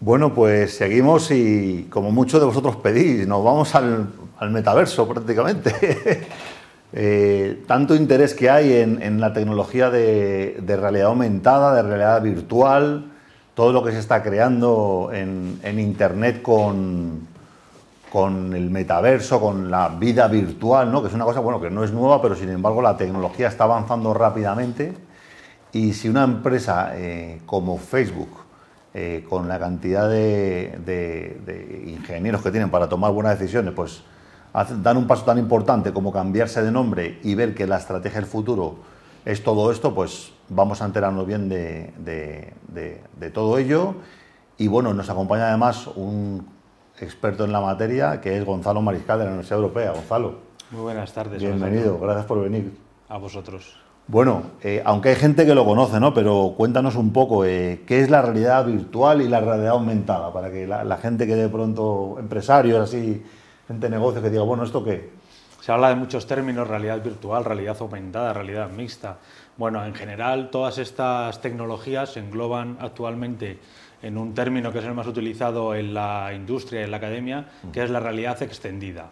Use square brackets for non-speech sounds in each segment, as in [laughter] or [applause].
Bueno, pues seguimos y como muchos de vosotros pedís, nos vamos al, metaverso prácticamente. [laughs] Eh, tanto interés que hay en, la tecnología de, realidad aumentada, de realidad virtual, todo lo que se está creando en, Internet con, con el metaverso, con la vida virtual, ¿no? que es una cosa bueno, que no es nueva, pero sin embargo la tecnología está avanzando rápidamente. Y si una empresa eh, como Facebook, eh, con la cantidad de, ingenieros que tienen para tomar buenas decisiones, pues dan un paso tan importante como cambiarse de nombre y ver que la estrategia del futuro es todo esto, pues vamos a enterarnos bien de, todo ello. Y bueno, nos acompaña además un experto en la materia que es Gonzalo Mariscal de la Universidad Europea. Gonzalo. Muy buenas tardes. Bienvenido, gracias por venir. A vosotros. Bueno, eh, aunque hay gente que lo conoce, ¿no? Pero cuéntanos un poco eh, qué es la realidad virtual y la realidad aumentada, para que la, gente que de pronto, empresarios así, gente de negocios, que diga, bueno, ¿esto qué? Se habla de muchos términos, realidad virtual, realidad aumentada, realidad mixta. Bueno, en general todas estas tecnologías se engloban actualmente en un término que es el más utilizado en la industria y en la academia, que es la realidad extendida.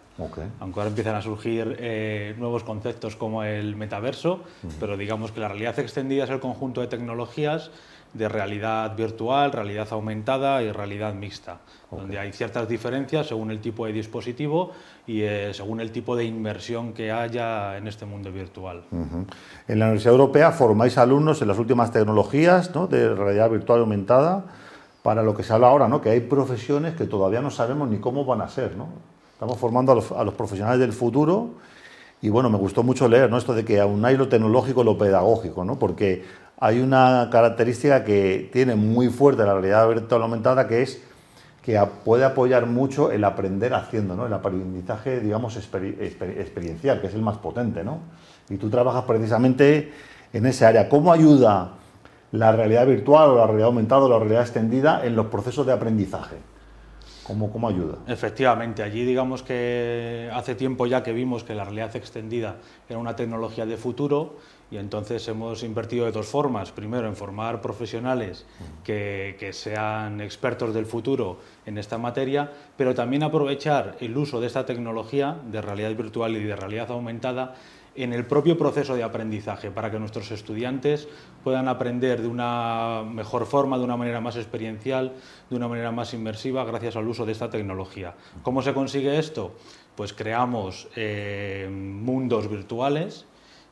Aunque ahora empiezan a surgir eh, nuevos conceptos como el metaverso, pero digamos que la realidad extendida es el conjunto de tecnologías de realidad virtual, realidad aumentada y realidad mixta, donde hay ciertas diferencias según el tipo de dispositivo y eh, según el tipo de inmersión que haya en este mundo virtual. En la Universidad Europea formáis alumnos en las últimas tecnologías de realidad virtual aumentada para lo que se habla ahora, ¿no? que hay profesiones que todavía no sabemos ni cómo van a ser. ¿no? Estamos formando a los, profesionales del futuro y bueno, me gustó mucho leer ¿no? esto de que hay lo tecnológico y lo pedagógico, ¿no? porque hay una característica que tiene muy fuerte la realidad virtual aumentada que es que puede apoyar mucho el aprender haciendo, el aprendizaje, digamos, experiencial, que es el más potente. ¿no? Y tú trabajas precisamente en esa área. ¿Cómo ayuda la realidad virtual o la realidad aumentada o la realidad extendida en los procesos de aprendizaje. ¿Cómo, ¿Cómo, ayuda? Efectivamente, allí digamos que hace tiempo ya que vimos que la realidad extendida era una tecnología de futuro y entonces hemos invertido de dos formas. Primero, en formar profesionales que, que sean expertos del futuro en esta materia, pero también aprovechar el uso de esta tecnología de realidad virtual y de realidad aumentada en el propio proceso de aprendizaje para que nuestros estudiantes puedan aprender de una mejor forma, de una manera más experiencial, de una manera más inmersiva gracias al uso de esta tecnología. ¿Cómo se consigue esto? Pues creamos eh, mundos virtuales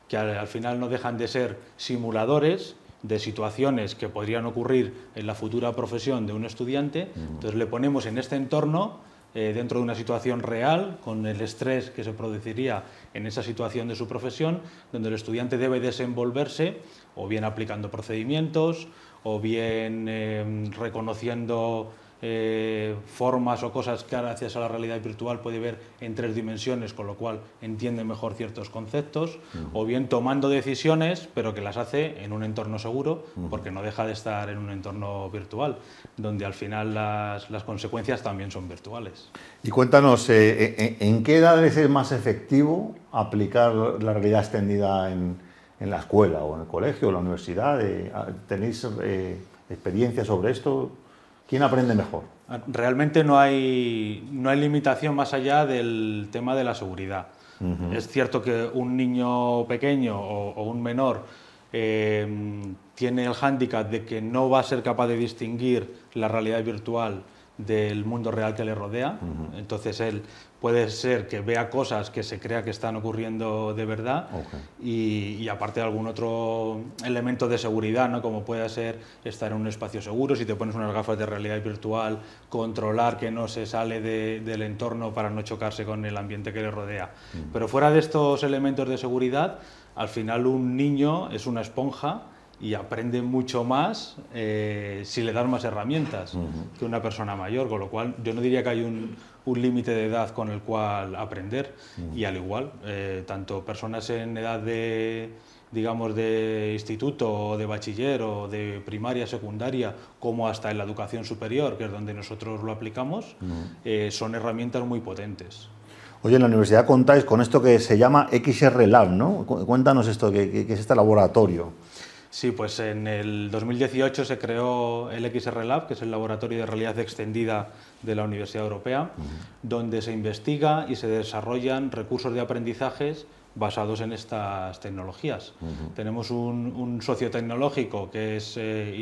que al, final no dejan de ser simuladores de situaciones que podrían ocurrir en la futura profesión de un estudiante. Entonces le ponemos en este entorno eh, dentro de una situación real, con el estrés que se produciría en esa situación de su profesión, donde el estudiante debe desenvolverse o bien aplicando procedimientos, o bien eh, reconociendo eh, formas o cosas que gracias a la realidad virtual puede ver en tres dimensiones, con lo cual entiende mejor ciertos conceptos, o bien tomando decisiones, pero que las hace en un entorno seguro, porque no deja de estar en un entorno virtual, donde al final las, las consecuencias también son virtuales. Y cuéntanos, eh, eh, ¿en qué edad es más efectivo aplicar la realidad extendida en, en la escuela o en el colegio o en la universidad? ¿Tenéis experiencia sobre esto? ¿Quién aprende mejor? Realmente no hay, no hay limitación más allá del tema de la seguridad. Es cierto que un niño pequeño o, un menor eh, tiene el hándicap de que no va a ser capaz de distinguir la realidad virtual del mundo real que le rodea. Entonces él puede ser que vea cosas que se crea que están ocurriendo de verdad y, aparte de algún otro elemento de seguridad, ¿no? como puede ser estar en un espacio seguro, si te pones unas gafas de realidad virtual, controlar que no se sale del entorno para no chocarse con el ambiente que le rodea. Pero fuera de estos elementos de seguridad, al final un niño es una esponja y aprende mucho más eh, si le das más herramientas que una persona mayor, con lo cual yo no diría que hay un, un límite de edad con el cual aprender y al igual, eh, tanto personas en edad de digamos de instituto o de bachiller o de primaria, secundaria, como hasta en la educación superior, que es donde nosotros lo aplicamos, eh, son herramientas muy potentes. Oye, en la universidad contáis con esto que se llama XR Lab, ¿no? Cuéntanos esto, ¿qué, es este laboratorio? Sí, pues en el 2018 se creó el XR Lab, que es el laboratorio de realidad extendida de la Universidad Europea, donde se investiga y se desarrollan recursos de aprendizajes basados en estas tecnologías. Tenemos un, socio tecnológico que es eh,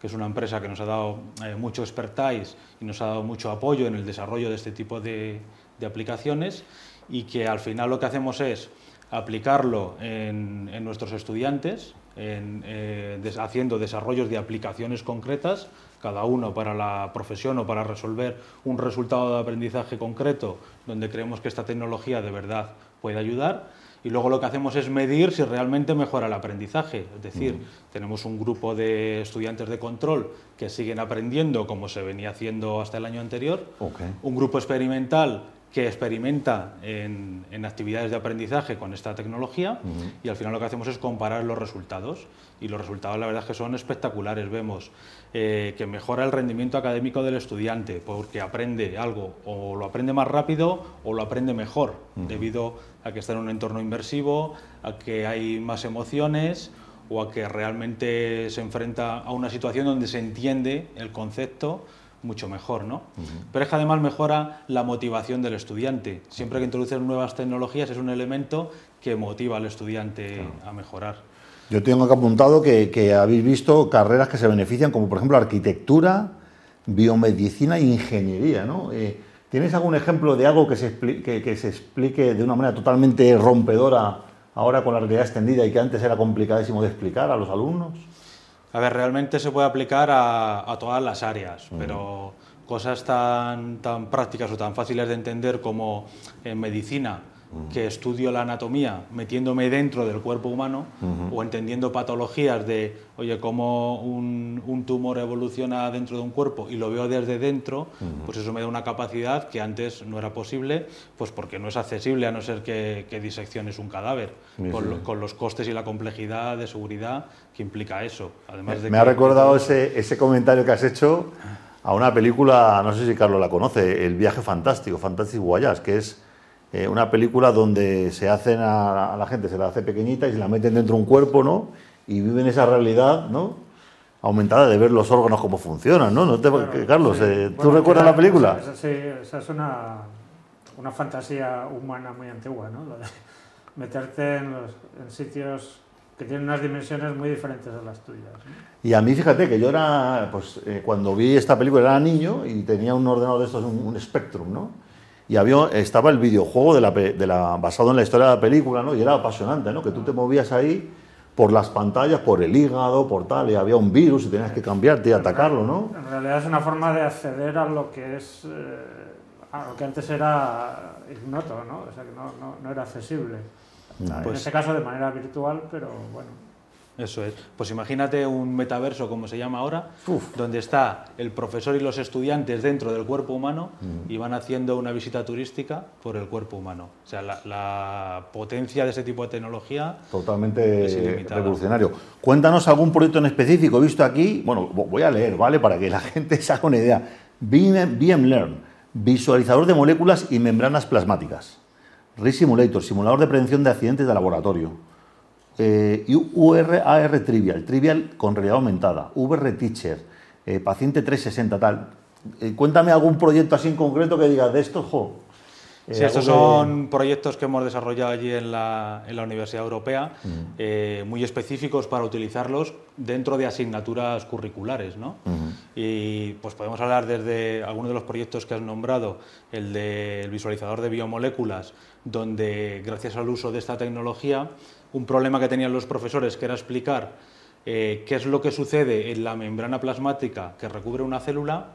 que es una empresa que nos ha dado eh, mucho expertise y nos ha dado mucho apoyo en el desarrollo de este tipo de, aplicaciones y que al final lo que hacemos es aplicarlo en, nuestros estudiantes, eh, haciendo desarrollos de aplicaciones concretas, cada uno para la profesión o para resolver un resultado de aprendizaje concreto donde creemos que esta tecnología de verdad puede ayudar. Y luego lo que hacemos es medir si realmente mejora el aprendizaje. Es decir, tenemos un grupo de estudiantes de control que siguen aprendiendo como se venía haciendo hasta el año anterior, un grupo experimental que experimenta en, actividades de aprendizaje con esta tecnología y al final lo que hacemos es comparar los resultados. Y los resultados la verdad es que son espectaculares. Vemos eh, que mejora el rendimiento académico del estudiante porque aprende algo o lo aprende más rápido o lo aprende mejor debido a que está en un entorno inmersivo, a que hay más emociones o a que realmente se enfrenta a una situación donde se entiende el concepto mucho mejor, ¿no? Pero es que además mejora la motivación del estudiante. Siempre que introducen nuevas tecnologías es un elemento que motiva al estudiante a mejorar. Yo tengo que apuntado que, habéis visto carreras que se benefician, como por ejemplo arquitectura, biomedicina e ingeniería, ¿no? Eh, ¿Tienes algún ejemplo de algo que se, que se explique de una manera totalmente rompedora ahora con la realidad extendida y que antes era complicadísimo de explicar a los alumnos? A ver, realmente se puede aplicar a, todas las áreas, pero cosas tan, tan prácticas o tan fáciles de entender como en medicina, que estudio la anatomía metiéndome dentro del cuerpo humano o entendiendo patologías de, oye, cómo un, un, tumor evoluciona dentro de un cuerpo y lo veo desde dentro, pues eso me da una capacidad que antes no era posible, pues porque no es accesible a no ser que, que disecciones un cadáver, con, con, los costes y la complejidad de seguridad que implica eso. Además me, ha recordado ese, ese comentario que has hecho a una película, no sé si Carlos la conoce, El viaje fantástico, Fantastic Voyage, que es eh, una película donde se hacen a, la gente, se la hace pequeñita y se la meten dentro de un cuerpo, ¿no? Y viven esa realidad, ¿no? Aumentada de ver los órganos cómo funcionan, ¿no? Carlos, eh, ¿tú recuerdas la película? Esa, sí, esa es una, una, fantasía humana muy antigua, ¿no? meterte en, sitios que tienen unas dimensiones muy diferentes a las tuyas. Y a mí, fíjate que yo era, pues eh, cuando vi esta película era niño y tenía un ordenador de estos, un, un Spectrum, ¿no? Y había, estaba el videojuego de la, de la, basado en la historia de la película, ¿no? Y era apasionante, ¿no? Que tú te movías ahí por las pantallas, por el hígado, por tal, y había un virus y tenías que cambiarte y atacarlo, ¿no? En realidad es una forma de acceder a lo que es, eh, a lo que antes era ignoto, ¿no? O sea, que no, no, no era accesible. en pues este caso de manera virtual, pero bueno. Eso es. Pues imagínate un metaverso, como se llama ahora, donde está el profesor y los estudiantes dentro del cuerpo humano mm. y van haciendo una visita turística por el cuerpo humano. O sea, la, potencia de ese tipo de tecnología. Totalmente revolucionario. Cuéntanos algún proyecto en específico. He visto aquí, bueno, voy a leer, ¿vale? Para que la [laughs] gente se haga una idea. BM, visualizador de moléculas y membranas plasmáticas. Simulator, simulador de prevención de accidentes de laboratorio eh, UR Trivial, Trivial con realidad aumentada, VR Teacher, eh, Paciente 360, tal. Eh, cuéntame algún proyecto así en concreto que digas de estos, jo. Eh, sí, estos son proyectos que hemos desarrollado allí en la, en la Universidad Europea, mm. muy específicos para utilizarlos dentro de asignaturas curriculares. ¿no? Y pues podemos hablar desde algunos de los proyectos que has nombrado, el del visualizador de biomoléculas, donde gracias al uso de esta tecnología un problema que tenían los profesores, que era explicar eh, qué es lo que sucede en la membrana plasmática que recubre una célula,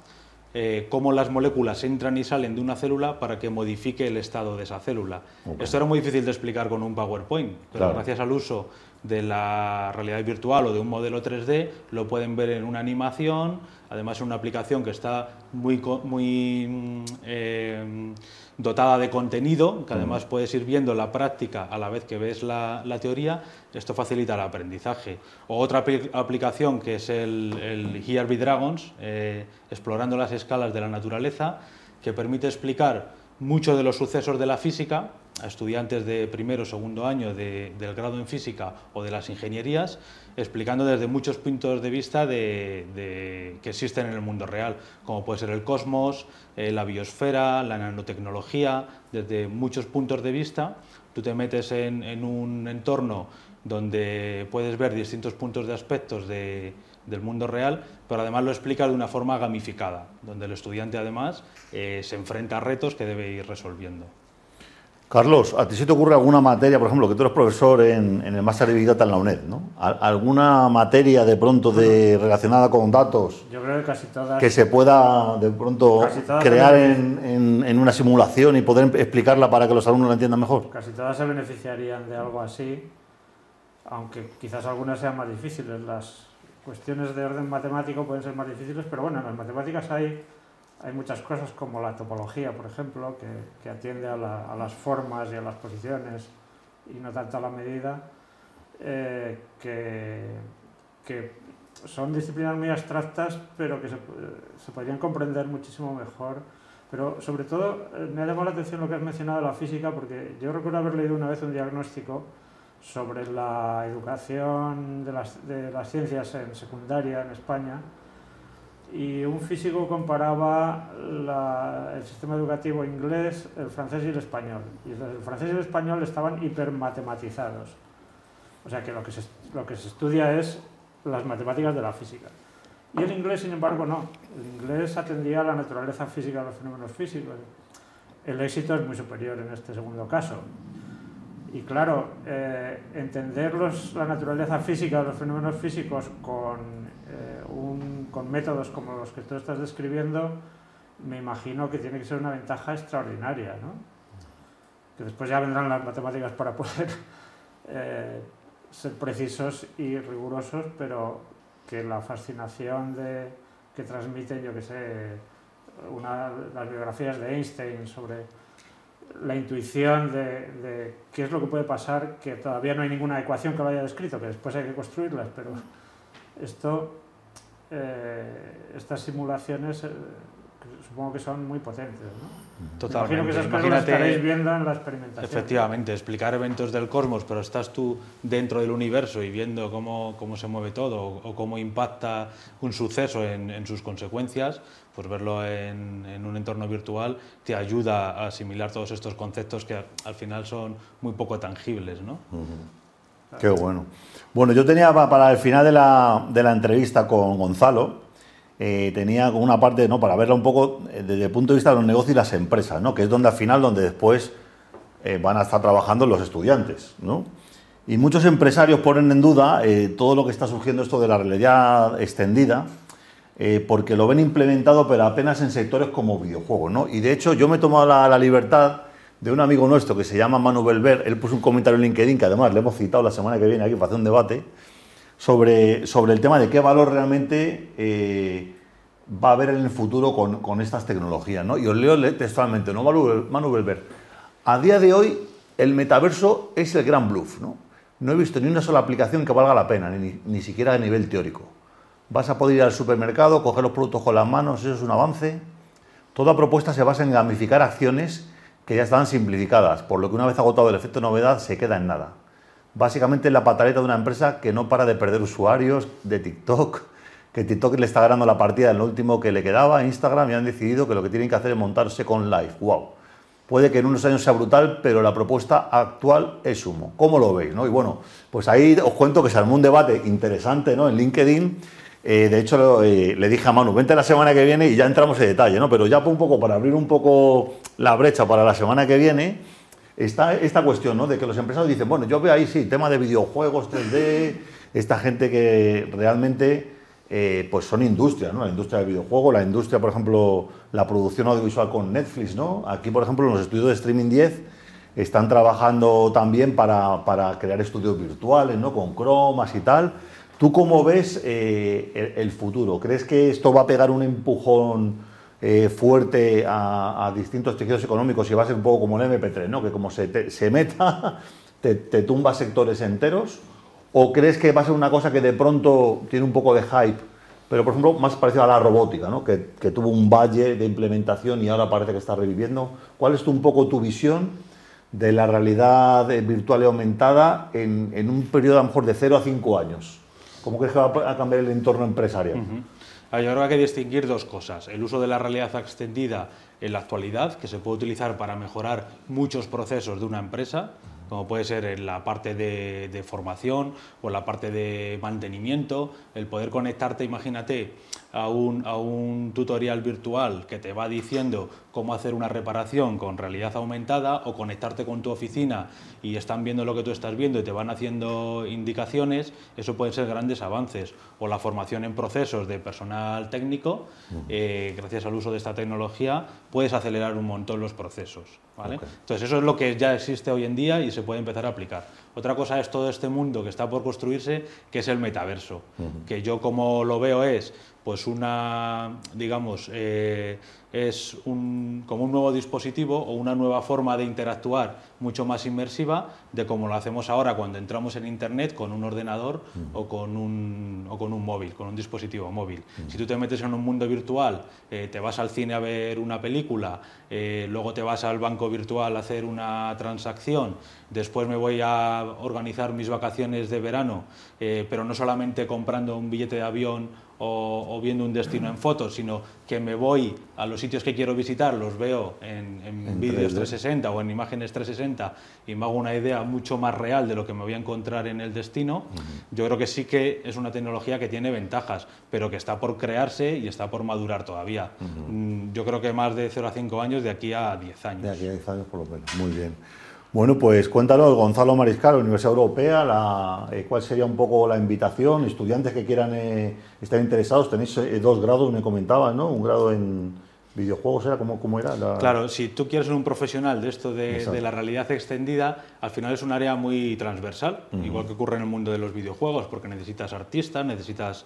eh, cómo las moléculas entran y salen de una célula para que modifique el estado de esa célula. Esto era muy difícil de explicar con un PowerPoint, pero gracias al uso de la realidad virtual o de un modelo 3D lo pueden ver en una animación, además es una aplicación que está muy, muy mm, eh, dotada de contenido, que además puedes ir viendo la práctica a la vez que ves la, teoría, esto facilita el aprendizaje. O otra aplicación que es el, el Here Dragons, eh, explorando las escalas de la naturaleza, que permite explicar muchos de los sucesos de la física a estudiantes de primero o segundo año del grado en física o de las ingenierías, explicando desde muchos puntos de vista de, que existen en el mundo real, como puede ser el cosmos, eh, la biosfera, la nanotecnología, desde muchos puntos de vista. Tú te metes en, en un entorno donde puedes ver distintos puntos de aspectos de, del mundo real, pero además lo explica de una forma gamificada, donde el estudiante además eh, se enfrenta a retos que debe ir resolviendo. Carlos, ¿a ti se te ocurre alguna materia, por ejemplo, que tú eres profesor en, el máster de Big Data en la UNED, ¿no? ¿Alguna materia de pronto de, relacionada con datos? Yo creo que casi todas. Que se pueda de pronto crear en, en, una simulación y poder explicarla para que los alumnos la entiendan mejor. Casi todas se beneficiarían de algo así, aunque quizás algunas sean más difíciles. Las, cuestiones de orden matemático pueden ser más difíciles, pero bueno, en las matemáticas hay, hay muchas cosas como la topología, por ejemplo, que, que atiende a, las formas y a las posiciones y no tanto a la medida, eh, que, que, son disciplinas muy abstractas, pero que se, se, podrían comprender muchísimo mejor. Pero sobre todo eh, me ha llamado la atención lo que has mencionado de la física, porque yo recuerdo haber leído una vez un diagnóstico sobre la educación de las, de las, ciencias en secundaria en España y un físico comparaba el sistema educativo inglés, el francés y el español. Y el francés y el español estaban hipermatematizados. O sea que lo que se, lo que se estudia es las matemáticas de la física. Y el inglés, sin embargo, no. El inglés atendía a la naturaleza física de los fenómenos físicos. El éxito es muy superior en este segundo caso. Y claro, eh, entender la naturaleza física los fenómenos físicos con, eh, un, con métodos como los que tú estás describiendo, me imagino que tiene que ser una ventaja extraordinaria, ¿no? Que después ya vendrán las matemáticas para poder [laughs] eh, ser precisos y rigurosos, pero que la fascinación de, que transmiten, yo que sé, una, las biografías de Einstein sobre la intuición de, qué es lo que puede pasar, que todavía no hay ninguna ecuación que lo haya descrito, que después hay que construirlas, pero esto, eh, estas simulaciones eh, supongo que son muy potentes. ¿no? Totalmente. Imagino que esas cosas estaréis viendo en la experimentación. Efectivamente, explicar eventos del cosmos, pero estás tú dentro del universo y viendo cómo, cómo se mueve todo o, cómo impacta un suceso en, en sus consecuencias, pues verlo en, en, un entorno virtual te ayuda a asimilar todos estos conceptos que al final son muy poco tangibles. ¿no? Qué bueno. Bueno, yo tenía para el final de la, de la entrevista con Gonzalo, eh, tenía una parte, ¿no? para verla un poco eh, desde el punto de vista de los negocios y las empresas, ¿no? que es donde al final, donde después eh, van a estar trabajando los estudiantes. ¿no? Y muchos empresarios ponen en duda todo lo que está surgiendo esto de la realidad extendida, porque lo ven implementado, pero apenas en sectores como videojuegos. ¿no? Y de hecho, yo me he tomado la, la libertad de un amigo nuestro que se llama Manu Belver, él puso un comentario en LinkedIn, que además le hemos citado la semana que viene aquí para hacer un debate, sobre, sobre el tema de qué valor realmente eh, va a haber en el futuro con, con, estas tecnologías. ¿no? Y os leo textualmente, ¿no? Manu Belver. A día de hoy, el metaverso es el gran bluff. ¿no? no he visto ni una sola aplicación que valga la pena, ni, ni siquiera a nivel teórico. Vas a poder ir al supermercado, coger los productos con las manos, eso es un avance. Toda propuesta se basa en gamificar acciones que ya están simplificadas, por lo que una vez agotado el efecto novedad se queda en nada básicamente la pataleta de una empresa que no para de perder usuarios de TikTok, que TikTok le está ganando la partida en lo último que le quedaba a Instagram y han decidido que lo que tienen que hacer es montarse con Live. ¡Wow! Puede que en unos años sea brutal, pero la propuesta actual es humo. ¿Cómo lo veis? ¿no? Y bueno, pues ahí os cuento que se armó un debate interesante ¿no? en LinkedIn. Eh, de hecho, eh, le dije a Manu, vente la semana que viene y ya entramos en detalle, ¿no? Pero ya un poco para abrir un poco la brecha para la semana que viene, está esta cuestión, ¿no? De que los empresarios dicen, bueno, yo veo ahí sí, tema de videojuegos 3D, esta gente que realmente eh, pues son industrias, ¿no? La industria del videojuego, la industria, por ejemplo, la producción audiovisual con Netflix, ¿no? Aquí, por ejemplo, en los estudios de Streaming 10 están trabajando también para, para crear estudios virtuales, ¿no? Con cromas y tal. ¿Tú cómo ves eh, el, el futuro? ¿Crees que esto va a pegar un empujón eh, fuerte a, distintos tejidos económicos y va a ser un poco como el MP3, ¿no? que como se, se meta, [laughs] te, tumba sectores enteros? ¿O crees que va a ser una cosa que de pronto tiene un poco de hype pero por ejemplo más parecido a la robótica, ¿no? que, que, tuvo un valle de implementación y ahora parece que está reviviendo. ¿Cuál es tu, un poco tu visión de la realidad virtual y aumentada en, en un periodo a lo mejor de 0 a 5 años? ¿Cómo crees que va a cambiar el entorno empresarial? Yo creo que hay que distinguir dos cosas. El uso de la realidad extendida en la actualidad, que se puede utilizar para mejorar muchos procesos de una empresa, como puede ser en la parte de, formación o en la parte de mantenimiento, el poder conectarte, imagínate, a un, a un, tutorial virtual que te va diciendo cómo hacer una reparación con realidad aumentada o conectarte con tu oficina y están viendo lo que tú estás viendo y te van haciendo indicaciones, eso pueden ser grandes avances. O la formación en procesos de personal técnico, eh, gracias al uso de esta tecnología, puedes acelerar un montón los procesos. ¿vale? Entonces eso es lo que ya existe hoy en día y se puede empezar a aplicar. Otra cosa es todo este mundo que está por construirse, que es el metaverso, que yo como lo veo es pues una, digamos, eh, es un, como un nuevo dispositivo o una nueva forma de interactuar mucho más inmersiva de como lo hacemos ahora cuando entramos en Internet con un ordenador o, con un, o con un móvil, con un dispositivo móvil. Si tú te metes en un mundo virtual, eh, te vas al cine a ver una película, eh, luego te vas al banco virtual a hacer una transacción, después me voy a organizar mis vacaciones de verano, pero no solamente comprando un billete de avión o, viendo un destino en fotos, sino que me voy a los sitios que quiero visitar, los veo en, vídeos 360 o en imágenes 360 y me hago una idea mucho más real de lo que me voy a encontrar en el destino, yo creo que sí que es una tecnología que tiene ventajas, pero que está por crearse y está por madurar todavía. Mm, yo creo que más de 0 a 5 años de aquí a 10 años. De aquí a 10 años por lo menos, muy bien. Bueno, pues cuéntanos, Gonzalo Mariscal, Universidad Europea, eh, cuál sería un poco la invitación, estudiantes que quieran eh, estar interesados, tenéis eh, dos grados, me comentabas, ¿no? Un grado en videojuegos, ¿era cómo era? Claro, si tú quieres ser un profesional de esto de, la realidad extendida, al final es un área muy transversal, igual que ocurre en el mundo de los videojuegos, porque necesitas artistas, necesitas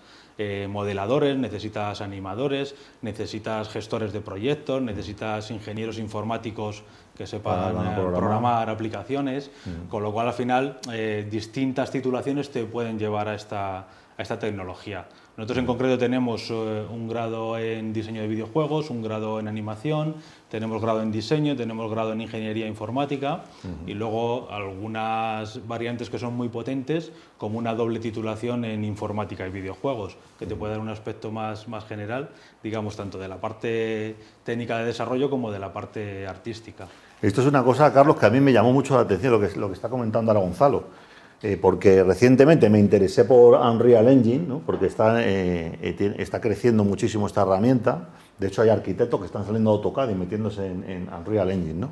modeladores, necesitas animadores, necesitas gestores de proyectos, necesitas ingenieros informáticos que sepan eh, programar. aplicaciones, con lo cual al final eh, distintas titulaciones te pueden llevar a esta, a esta tecnología. Nosotros en concreto tenemos eh, un grado en diseño de videojuegos, un grado en animación, tenemos grado en diseño, tenemos grado en ingeniería informática y luego algunas variantes que son muy potentes, como una doble titulación en informática y videojuegos, que te puede dar un aspecto más, más general, digamos, tanto de la parte técnica de desarrollo como de la parte artística. Esto es una cosa, Carlos, que a mí me llamó mucho la atención lo que, lo que está comentando ahora Gonzalo. Eh, porque recientemente me interesé por Unreal Engine, ¿no? porque está, eh, eh, está creciendo muchísimo esta herramienta. De hecho, hay arquitectos que están saliendo de AutoCAD y metiéndose en, Unreal Engine. ¿no?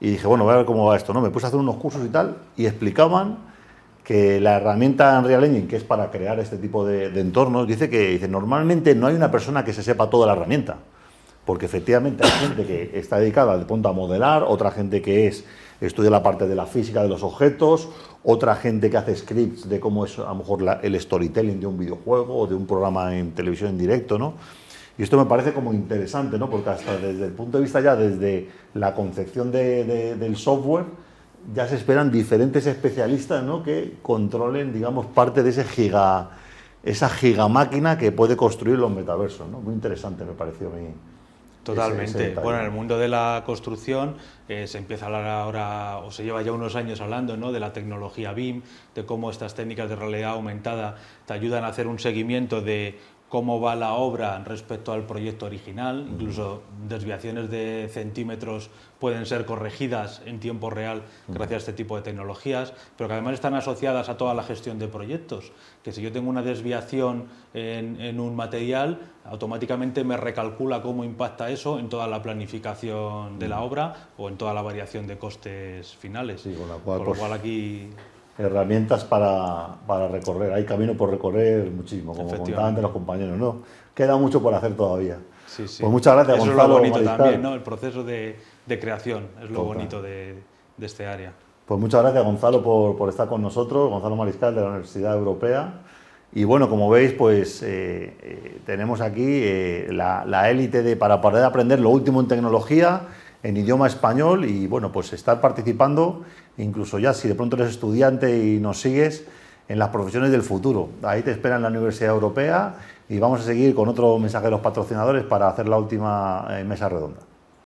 Y dije, bueno, voy a ver cómo va esto. ¿no? Me puse a hacer unos cursos y tal, y explicaban que la herramienta Unreal Engine, que es para crear este tipo de, de entornos, dice que dice, normalmente no hay una persona que se sepa toda la herramienta porque efectivamente hay gente que está dedicada de punto a modelar, otra gente que es estudia la parte de la física de los objetos, otra gente que hace scripts de cómo es a lo mejor el storytelling de un videojuego o de un programa en televisión en directo, ¿no? Y esto me parece como interesante, ¿no? Porque hasta desde el punto de vista ya, desde la concepción del software, ya se esperan diferentes especialistas, ¿no? Que controlen, digamos, parte de ese giga, esa gigamáquina que puede construir los metaversos, ¿no? Muy interesante me pareció a mí. Totalmente. bueno, en el mundo de la construcción eh, se empieza a hablar ahora, o se lleva ya unos años hablando, ¿no? de la tecnología BIM, de cómo estas técnicas de realidad aumentada te ayudan a hacer un seguimiento de cómo va la obra respecto al proyecto original, incluso desviaciones de centímetros pueden ser corregidas en tiempo real gracias a este tipo de tecnologías, pero que además están asociadas a toda la gestión de proyectos, que si yo tengo una desviación en, un material, automáticamente me recalcula cómo impacta eso en toda la planificación de la obra o en toda la variación de costes finales. Sí, con, lo pues, cual aquí herramientas para, para, recorrer. Hay camino por recorrer muchísimo, como contaban de los compañeros. ¿no? Queda mucho por hacer todavía. Sí, sí. Pues muchas gracias, Eso es lo bonito también, ¿no? El proceso de, de creación es lo bonito de, de, este área. Pues muchas gracias, Gonzalo, por, por, estar con nosotros. Gonzalo Mariscal, de la Universidad Europea. Y bueno, como veis, pues eh, eh, tenemos aquí eh, la élite de para poder aprender lo último en tecnología en idioma español y bueno, pues estar participando, incluso ya si de pronto eres estudiante y nos sigues, en las profesiones del futuro. Ahí te espera en la Universidad Europea y vamos a seguir con otros mensajeros patrocinadores para hacer la última eh, mesa redonda.